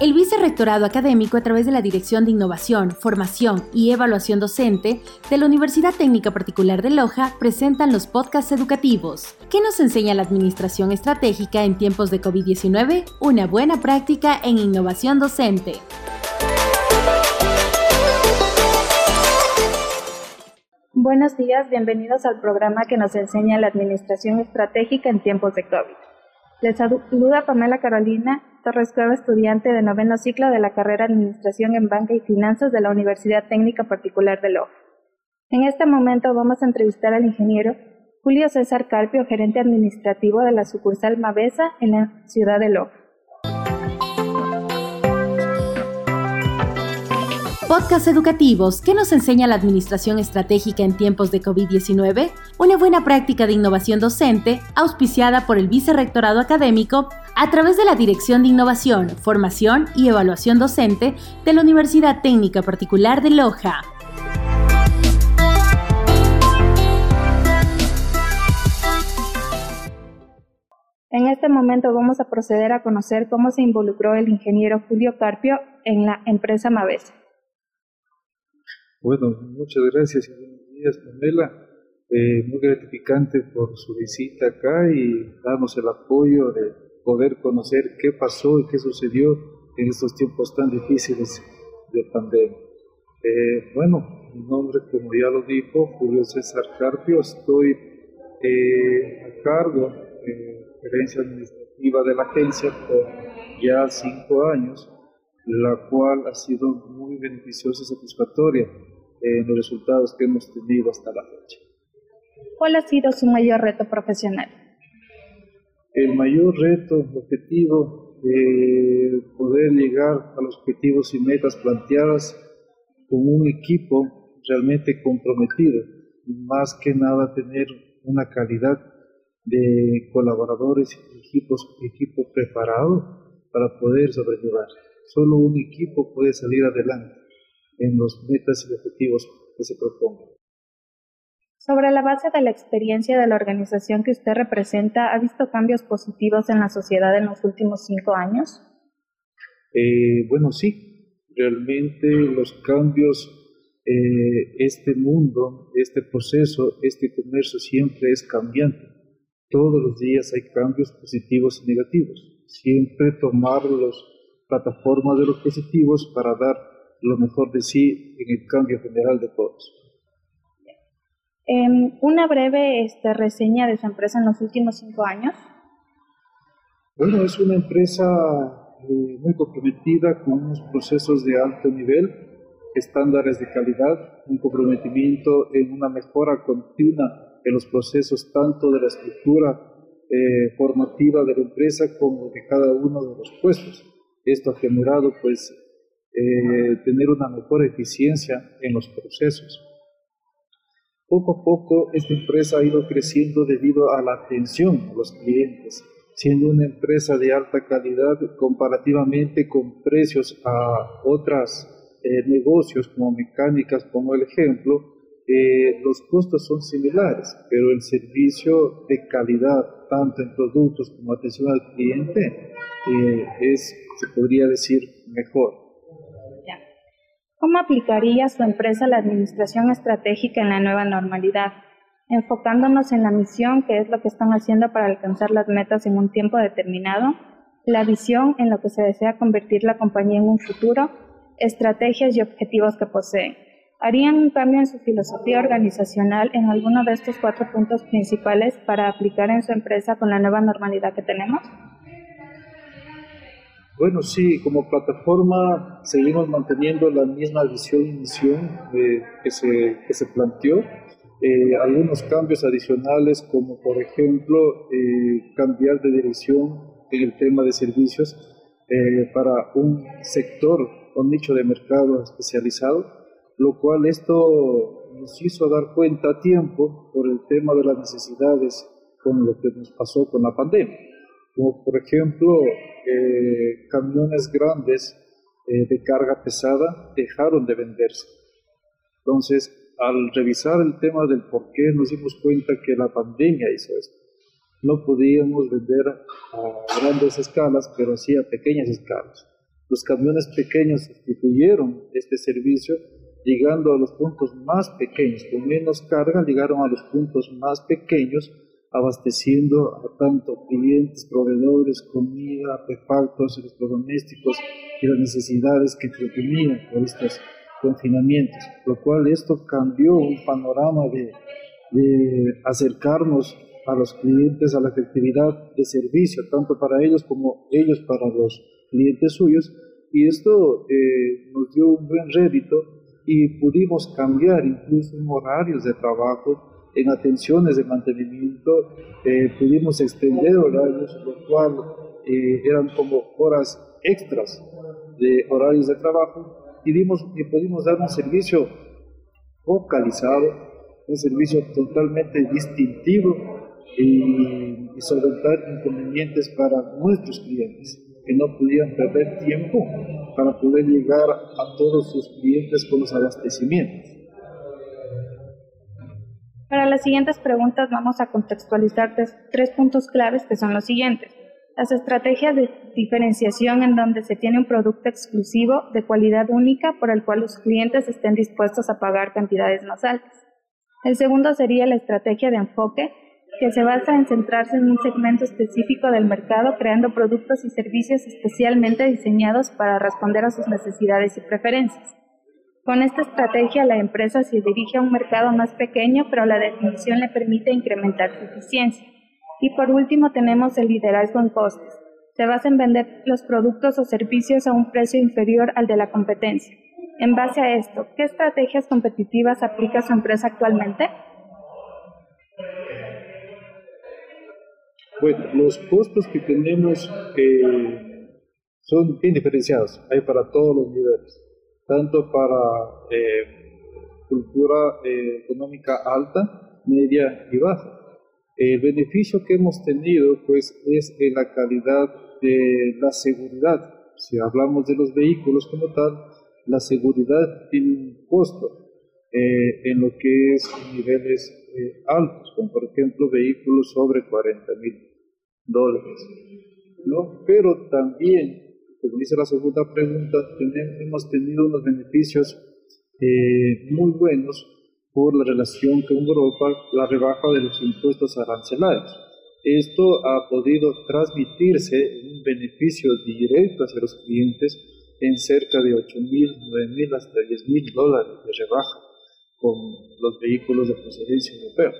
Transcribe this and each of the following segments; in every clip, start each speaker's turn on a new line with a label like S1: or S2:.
S1: El Vicerrectorado Académico, a través de la Dirección de Innovación, Formación y Evaluación Docente de la Universidad Técnica Particular de Loja, presentan los podcasts educativos. ¿Qué nos enseña la Administración Estratégica en tiempos de COVID-19? Una buena práctica en innovación docente.
S2: Buenos días, bienvenidos al programa que nos enseña la Administración Estratégica en tiempos de COVID. Les saluda Pamela Carolina Torres Cueva, estudiante de noveno ciclo de la carrera Administración en Banca y Finanzas de la Universidad Técnica Particular de Loja. En este momento vamos a entrevistar al ingeniero Julio César Carpio, gerente administrativo de la sucursal Mavesa en la ciudad de Loja.
S1: Podcast educativos ¿Qué nos enseña la administración estratégica en tiempos de COVID-19, una buena práctica de innovación docente auspiciada por el Vicerrectorado Académico a través de la Dirección de Innovación, Formación y Evaluación Docente de la Universidad Técnica Particular de Loja.
S2: En este momento vamos a proceder a conocer cómo se involucró el ingeniero Julio Carpio en la empresa Mavesa.
S3: Bueno, muchas gracias y buenos días, Pamela. Eh, muy gratificante por su visita acá y darnos el apoyo de poder conocer qué pasó y qué sucedió en estos tiempos tan difíciles de pandemia. Eh, bueno, mi nombre, como ya lo dijo, Julio César Carpio, estoy eh, a cargo de gerencia administrativa de la agencia por ya cinco años, la cual ha sido muy beneficiosa y satisfactoria en los resultados que hemos tenido hasta la fecha.
S2: ¿Cuál ha sido su mayor reto profesional?
S3: El mayor reto, objetivo, de poder llegar a los objetivos y metas planteadas con un equipo realmente comprometido, más que nada tener una calidad de colaboradores y equipos, equipo preparado para poder sobrellevar. Solo un equipo puede salir adelante en los metas y objetivos que se propongan.
S2: Sobre la base de la experiencia de la organización que usted representa, ¿ha visto cambios positivos en la sociedad en los últimos cinco años?
S3: Eh, bueno, sí, realmente los cambios, eh, este mundo, este proceso, este comercio siempre es cambiante. Todos los días hay cambios positivos y negativos. Siempre tomar las plataformas de los positivos para dar lo mejor de sí en el cambio general de todos.
S2: una breve este, reseña de su empresa en los últimos cinco años.
S3: Bueno, es una empresa eh, muy comprometida con unos procesos de alto nivel, estándares de calidad, un comprometimiento en una mejora continua en los procesos tanto de la estructura eh, formativa de la empresa como de cada uno de los puestos. Esto ha generado pues eh, tener una mejor eficiencia en los procesos. Poco a poco esta empresa ha ido creciendo debido a la atención a los clientes, siendo una empresa de alta calidad comparativamente con precios a otros eh, negocios como mecánicas, como el ejemplo, eh, los costos son similares, pero el servicio de calidad, tanto en productos como atención al cliente, es, se podría decir, mejor.
S2: ¿Cómo aplicaría su empresa la administración estratégica en la nueva normalidad? Enfocándonos en la misión, que es lo que están haciendo para alcanzar las metas en un tiempo determinado, la visión en lo que se desea convertir la compañía en un futuro, estrategias y objetivos que poseen. ¿Harían un cambio en su filosofía organizacional en alguno de estos cuatro puntos principales para aplicar en su empresa con la nueva normalidad que tenemos?
S3: Bueno, sí, como plataforma seguimos manteniendo la misma visión y misión eh, que, se, que, se, planteó. Eh, algunos cambios adicionales, como por ejemplo eh, cambiar de dirección en el tema de servicios para un sector o nicho de mercado especializado, lo cual esto nos hizo dar cuenta a tiempo por el tema de las necesidades con lo que nos pasó con la pandemia como por ejemplo eh, camiones grandes eh, de carga pesada dejaron de venderse. Entonces, al revisar el tema del por qué, nos dimos cuenta que la pandemia hizo esto. No podíamos vender a grandes escalas, pero sí a pequeñas escalas. Los camiones pequeños sustituyeron este servicio, llegando a los puntos más pequeños, con menos carga, llegaron a los puntos más pequeños, abasteciendo a tanto clientes, proveedores, comida, artefactos, electrodomésticos y las necesidades que tenían por estos confinamientos, lo cual esto cambió un panorama de, acercarnos a los clientes a la efectividad de servicio, tanto para ellos como ellos para los clientes suyos, y esto eh, nos dio un buen rédito y pudimos cambiar incluso horarios de trabajo, en atenciones de mantenimiento, eh, pudimos extender horarios, lo cual eh, eran como horas extras de horarios de trabajo y, dimos, y pudimos dar un servicio focalizado, un servicio totalmente distintivo y, y solventar inconvenientes para nuestros clientes que no pudieran perder tiempo para poder llegar a todos sus clientes con los abastecimientos.
S2: Para las siguientes preguntas vamos a contextualizar tres puntos claves que son los siguientes. Las estrategias de diferenciación en donde se tiene un producto exclusivo de cualidad única por el cual los clientes estén dispuestos a pagar cantidades más altas. El segundo sería la estrategia de enfoque, que se basa en centrarse en un segmento específico del mercado, creando productos y servicios especialmente diseñados para responder a sus necesidades y preferencias. Con esta estrategia, la empresa se dirige a un mercado más pequeño, pero la definición le permite incrementar su eficiencia. Y por último tenemos el liderazgo en costes. Se basa en vender los productos o servicios a un precio inferior al de la competencia. En base a esto, ¿qué estrategias competitivas aplica su empresa actualmente?
S3: Bueno, los costos que tenemos eh, son bien diferenciados, hay para todos los niveles, tanto para eh, cultura eh, económica alta, media y baja. El beneficio que hemos tenido pues, es en la calidad de la seguridad. Si hablamos de los vehículos como tal, la seguridad tiene un costo eh, en lo que es niveles eh, altos, como por ejemplo vehículos sobre 40 mil dólares. ¿no? Pero también, como dice la segunda pregunta, tenemos, hemos tenido unos beneficios eh, muy buenos por la relación con Europa, la rebaja de los impuestos arancelarios. Esto ha podido transmitirse en un beneficio directo hacia los clientes en cerca de 8 mil, 9 mil hasta 10 mil dólares de rebaja con los vehículos de procedencia europea.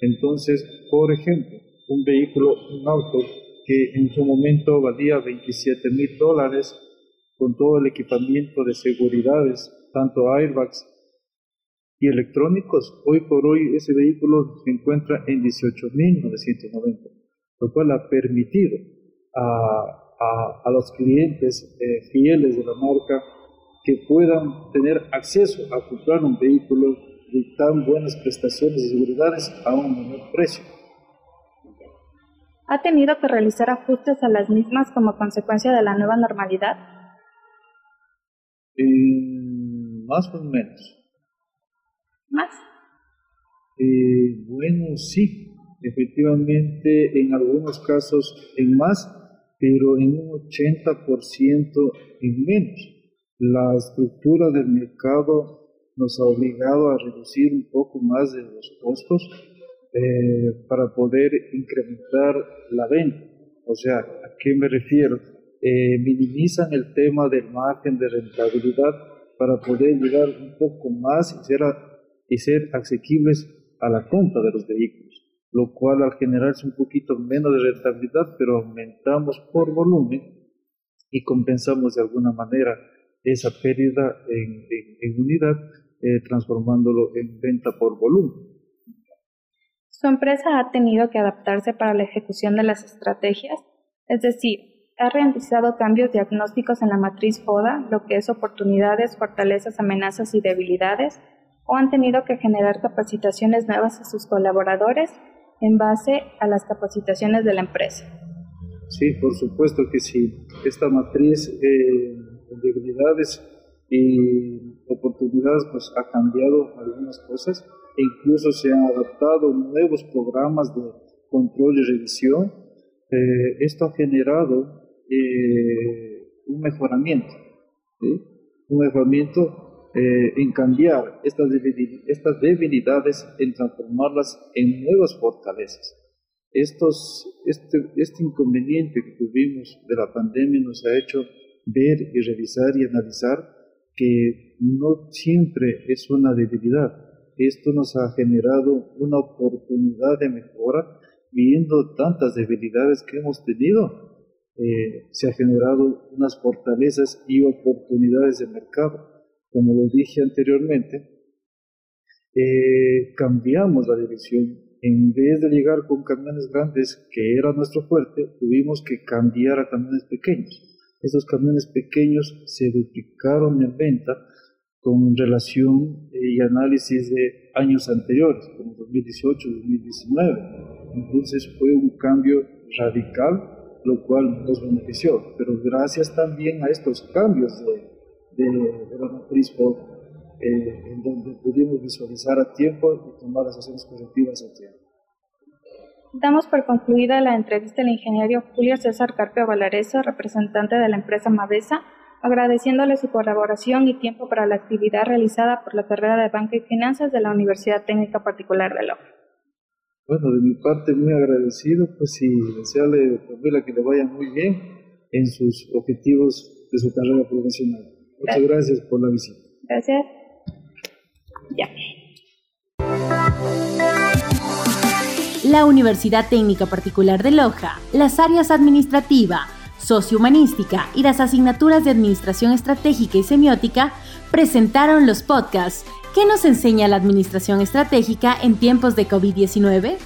S3: Entonces, por ejemplo, un vehículo, un auto que en su momento valía 27 mil dólares con todo el equipamiento de seguridades, tanto airbags y electrónicos, hoy por hoy ese vehículo se encuentra en 18.990, lo cual ha permitido a, a, los clientes eh, fieles de la marca que puedan tener acceso a comprar un vehículo de tan buenas prestaciones de seguridades a un menor precio.
S2: ¿Ha tenido que realizar ajustes a las mismas como consecuencia de la nueva normalidad?
S3: Eh, más o menos.
S2: ¿Más?
S3: Eh, bueno, sí, efectivamente, en algunos casos en más, pero en un 80% en menos. La estructura del mercado nos ha obligado a reducir un poco más de los costos eh, para poder incrementar la venta. O sea, ¿a qué me refiero? Eh, minimizan el tema del margen de rentabilidad para poder llegar un poco más y ser y ser asequibles a la compra de los vehículos, lo cual al generarse un poquito menos de rentabilidad, pero aumentamos por volumen y compensamos de alguna manera esa pérdida en, unidad, eh, transformándolo en venta por volumen.
S2: Su empresa ha tenido que adaptarse para la ejecución de las estrategias, es decir, ha realizado cambios diagnósticos en la matriz FODA, lo que es oportunidades, fortalezas, amenazas y debilidades, o han tenido que generar capacitaciones nuevas a sus colaboradores en base a las capacitaciones de la empresa.
S3: Sí, por supuesto que sí. Esta matriz eh, de debilidades y oportunidades pues ha cambiado algunas cosas e incluso se han adaptado nuevos programas de control y revisión. Eh, esto ha generado eh, un mejoramiento, un mejoramiento eh, en cambiar estas debilidades, en transformarlas en nuevas fortalezas. Este, este inconveniente que tuvimos de la pandemia nos ha hecho ver y revisar y analizar que no siempre es una debilidad. Esto nos ha generado una oportunidad de mejora viendo tantas debilidades que hemos tenido. Eh, se ha generado unas fortalezas y oportunidades de mercado. Como lo dije anteriormente, eh, cambiamos la dirección. En vez de llegar con camiones grandes, que era nuestro fuerte, tuvimos que cambiar a camiones pequeños estos camiones pequeños se duplicaron en venta con relación eh, y análisis de años anteriores, como 2018-2019. Entonces fue un cambio radical, lo cual nos benefició. Pero gracias también a estos cambios de, de, la matriz eh, en donde pudimos visualizar a tiempo y tomar las acciones correctivas a tiempo.
S2: Damos por concluida la entrevista al ingeniero Julio César Carpio Valareso, representante de la empresa Mavesa, agradeciéndole su colaboración y tiempo para la actividad realizada por la carrera de Banca y Finanzas de la Universidad Técnica Particular de Loja.
S3: Bueno, de mi parte muy agradecido, pues y desearle a que le vaya muy bien en sus objetivos de su carrera profesional. Muchas gracias por la visita.
S2: Gracias. Ya
S1: la Universidad Técnica Particular de Loja, las áreas administrativa, sociohumanística y las asignaturas de Administración Estratégica y Semiótica presentaron los podcasts ¿Qué nos enseña la Administración Estratégica en tiempos de COVID-19?